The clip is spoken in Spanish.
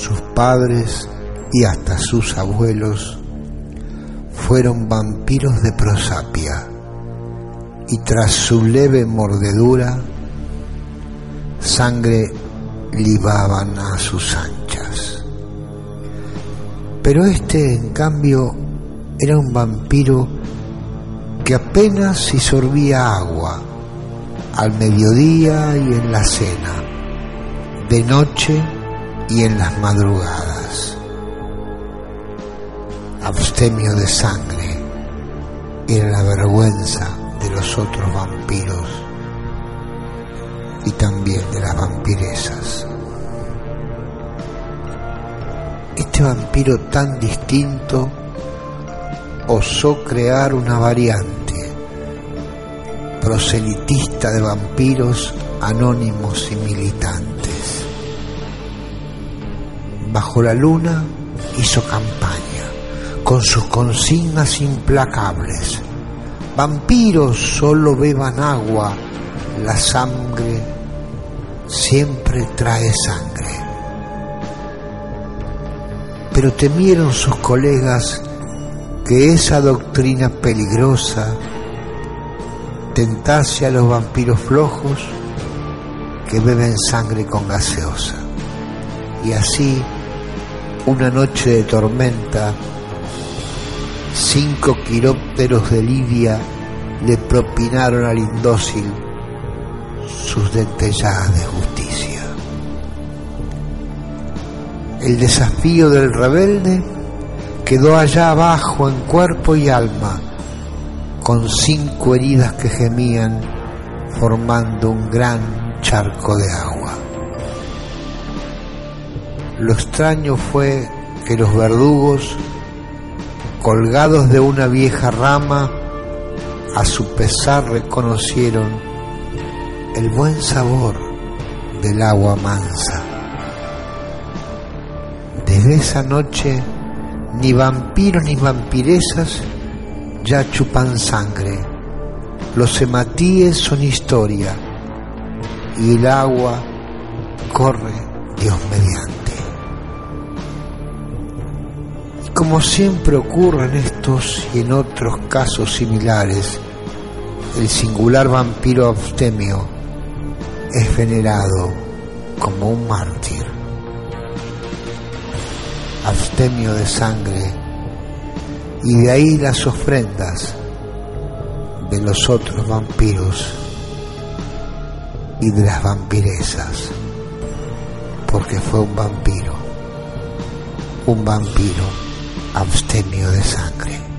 Sus padres y hasta sus abuelos fueron vampiros de prosapia y tras su leve mordedura sangre libaban a sus anchas. Pero este, en cambio, era un vampiro que apenas si sorbía agua al mediodía y en la cena, de noche y en las madrugadas. Abstemio de sangre era la vergüenza de los otros vampiros y también de las vampiresas. Este vampiro tan distinto osó crear una variante, proselitista de vampiros anónimos y militantes. Bajo la luna hizo campaña con sus consignas implacables. Vampiros solo beban agua, la sangre siempre trae sangre. Pero temieron sus colegas que esa doctrina peligrosa tentase a los vampiros flojos que beben sangre con gaseosa. Y así, una noche de tormenta, cinco quirópteros de Lidia le propinaron al indócil sus dentelladas de justicia. El desafío del rebelde quedó allá abajo en cuerpo y alma, con cinco heridas que gemían, formando un gran charco de agua. Lo extraño fue que los verdugos, colgados de una vieja rama, a su pesar reconocieron el buen sabor del agua mansa. Desde esa noche, ni vampiros ni vampiresas ya chupan sangre. Los hematíes son historia y el agua corre Dios mediante. Como siempre ocurre en estos y en otros casos similares, el singular vampiro abstemio es venerado como un mártir. Abstemio de sangre y de ahí las ofrendas de los otros vampiros y de las vampiresas, porque fue un vampiro, un vampiro abstemio de sangre.